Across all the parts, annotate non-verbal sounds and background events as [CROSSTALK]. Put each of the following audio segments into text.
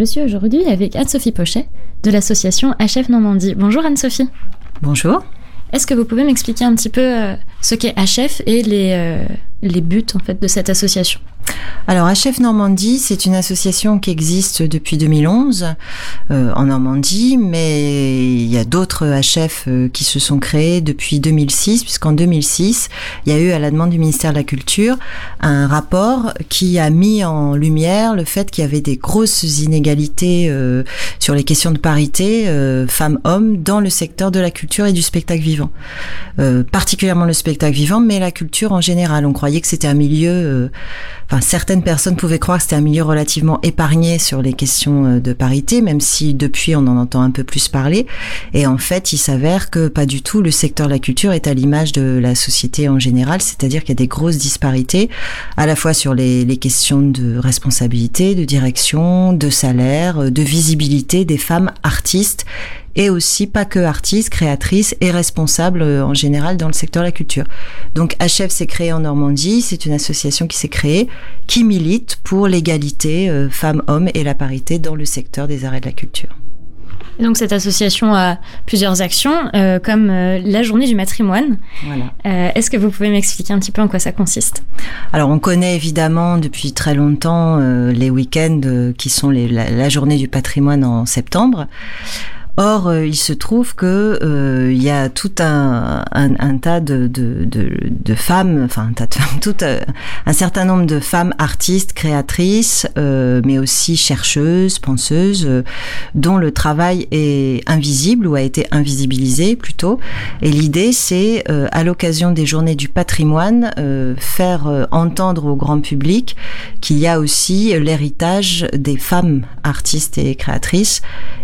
Je suis aujourd'hui avec Anne-Sophie Pochet de l'association HF Normandie. Bonjour Anne-Sophie. Bonjour. Est-ce que vous pouvez m'expliquer un petit peu euh, ce qu'est HF et les, euh, les buts en fait de cette association? Alors HF Normandie, c'est une association qui existe depuis 2011 euh, en Normandie, mais il y a d'autres HF euh, qui se sont créés depuis 2006, puisqu'en 2006, il y a eu à la demande du ministère de la Culture un rapport qui a mis en lumière le fait qu'il y avait des grosses inégalités euh, sur les questions de parité femmes-hommes dans le secteur de la culture et du spectacle vivant, particulièrement le spectacle vivant, mais la culture en général. On croyait que c'était un milieu enfin, certaines personnes pouvaient croire que c'était un milieu relativement épargné sur les questions euh, de parité, même si depuis on en entend un peu plus parler. Et en fait, il s'avère que pas du tout. Le secteur de la culture est à l'image de la société en général, c'est-à-dire qu'il y a des grosses disparités, à la fois sur les, les questions de responsabilité, de direction, de salaire, de visibilité des femmes artistes et aussi pas que artistes, créatrices et responsables euh, en général dans le secteur de la culture. Donc HF s'est créé en Normandie, c'est une association qui s'est créée, qui milite pour l'égalité euh, femmes-hommes et la parité dans le secteur des arts et de la culture. donc cette association a plusieurs actions, euh, comme la journée du matrimoine. Voilà. Est-ce que vous pouvez m'expliquer un petit peu en quoi ça consiste? Alors on connaît évidemment depuis très longtemps les week-ends qui sont les, la, la, journée du patrimoine en septembre. Or, euh, il se trouve que euh, il y a tout un, tas de, femmes, enfin un tas de femmes, [LAUGHS] tout euh, un certain nombre de femmes artistes, créatrices, euh, mais aussi chercheuses, penseuses, dont le travail est invisible ou a été invisibilisé plutôt. Et l'idée, c'est à l'occasion des Journées du patrimoine, faire entendre au grand public qu'il y a aussi l'héritage des femmes artistes et créatrices.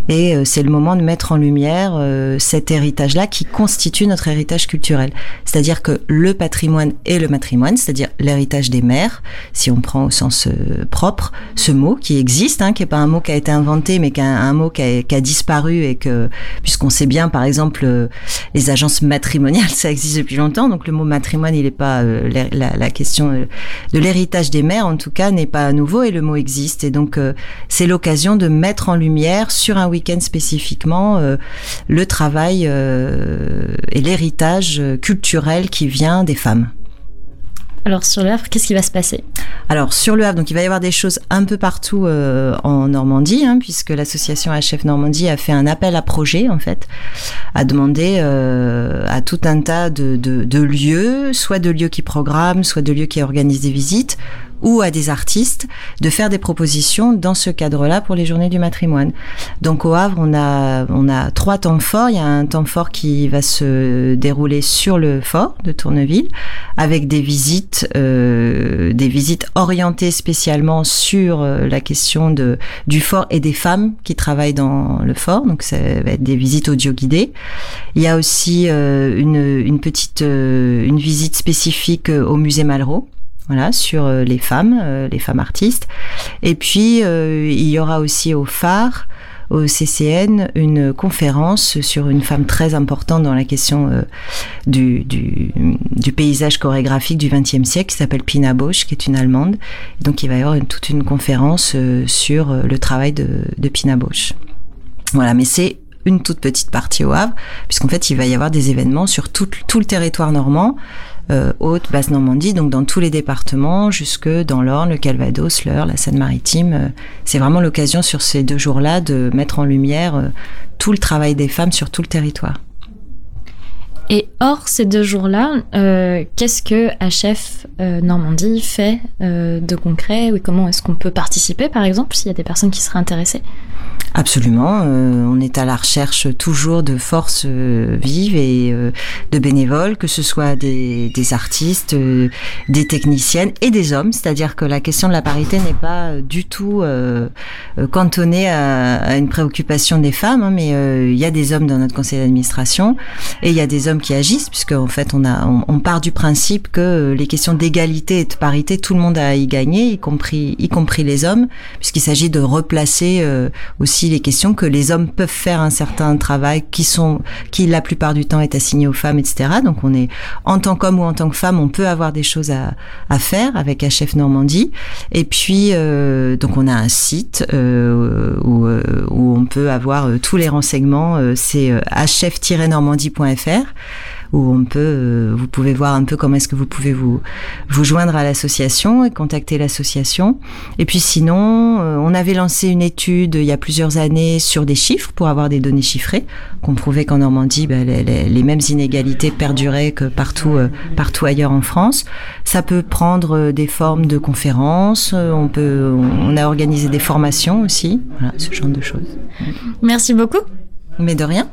Et c'est le moment de mettre en lumière euh, cet héritage-là qui constitue notre héritage culturel. C'est-à-dire que le patrimoine est le matrimoine, c'est-à-dire l'héritage des mères, si on prend au sens euh, propre, ce mot qui existe, hein, qui est pas un mot qui a été inventé, mais qui est un, mot qui a, disparu et que, puisqu'on sait bien, par exemple, euh, les agences matrimoniales, [LAUGHS] ça existe depuis longtemps, donc le mot matrimoine, il n'est pas la, question de l'héritage des mères, en tout cas, n'est pas nouveau et le mot existe. Et donc, c'est l'occasion de mettre en lumière sur un week-end spécifiquement euh, le travail euh, et l'héritage culturel qui vient des femmes. Alors sur le Havre, qu'est-ce qui va se passer? Alors sur le Havre, donc il va y avoir des choses un peu partout euh, en Normandie, hein, puisque l'association HF Normandie a fait un appel à projet en fait, à demander à tout un tas de, lieux, soit de lieux qui programment, soit de lieux qui organisent des visites, ou à des artistes de faire des propositions dans ce cadre-là pour les journées du matrimoine. Donc au Havre, on a on a trois temps forts. Il y a un temps fort qui va se dérouler sur le fort de Tourneville, avec des visites euh, des visites orientées spécialement sur euh, la question de du fort et des femmes qui travaillent dans le fort. Donc ça va être des visites audio guidées. Il y a aussi euh, une petite euh, une visite spécifique au musée Malraux voilà, sur les femmes, les femmes artistes. Et puis, il y aura aussi au phare, au CCN, une conférence sur une femme très importante dans la question du, du, du, paysage chorégraphique du XXe siècle, qui s'appelle Pina Bausch, qui est une Allemande. Donc, il va y avoir toute une conférence sur le travail de, de Pina Bausch. Voilà, mais c'est une toute petite partie au Havre, puisqu'en fait, il va y avoir des événements sur tout, le territoire normand, euh, Haute, Basse-Normandie, donc dans tous les départements, jusque dans l'Orne, le Calvados, l'Eure, la Seine-Maritime. Euh, c'est vraiment l'occasion sur ces deux jours-là de mettre en lumière euh, tout le travail des femmes sur tout le territoire. Et hors ces deux jours-là, qu'est-ce que HF Normandie fait de concret? Oui, comment est-ce qu'on peut participer, par exemple, s'il y a des personnes qui seraient intéressées? Absolument. Euh, on est à la recherche toujours de forces euh, vives et euh, de bénévoles, que ce soit des, des artistes, des techniciennes et des hommes. C'est-à-dire que la question de la parité n'est pas du tout cantonnée à, à, une préoccupation des femmes, hein, mais il y a des hommes dans notre conseil d'administration et il y a des hommes qui agissent, puisque en fait on, a, on, part du principe que les questions d'égalité et de parité, tout le monde a y gagner, y compris, y compris les hommes, puisqu'il s'agit de replacer aussi les questions que les hommes peuvent faire un certain travail qui sont, qui la plupart du temps est assigné aux femmes, etc. Donc on est, en tant qu'homme ou en tant que femme, on peut avoir des choses à, faire avec HF Normandie. Et puis, euh, donc on a un site euh, euh, où on peut avoir tous les renseignements. c'est hf-normandie.fr où on peut, euh, vous pouvez voir un peu comment est-ce que vous pouvez vous vous joindre à l'association et contacter l'association. Et puis sinon, euh, on avait lancé une étude il y a plusieurs années sur des chiffres pour avoir des données chiffrées, qu'on prouvait qu'en Normandie, ben, les, les, mêmes inégalités perduraient que partout euh, partout ailleurs en France. Ça peut prendre des formes de conférences. On peut, on a organisé des formations aussi. Voilà, ce genre de choses. Merci beaucoup. Mais de rien.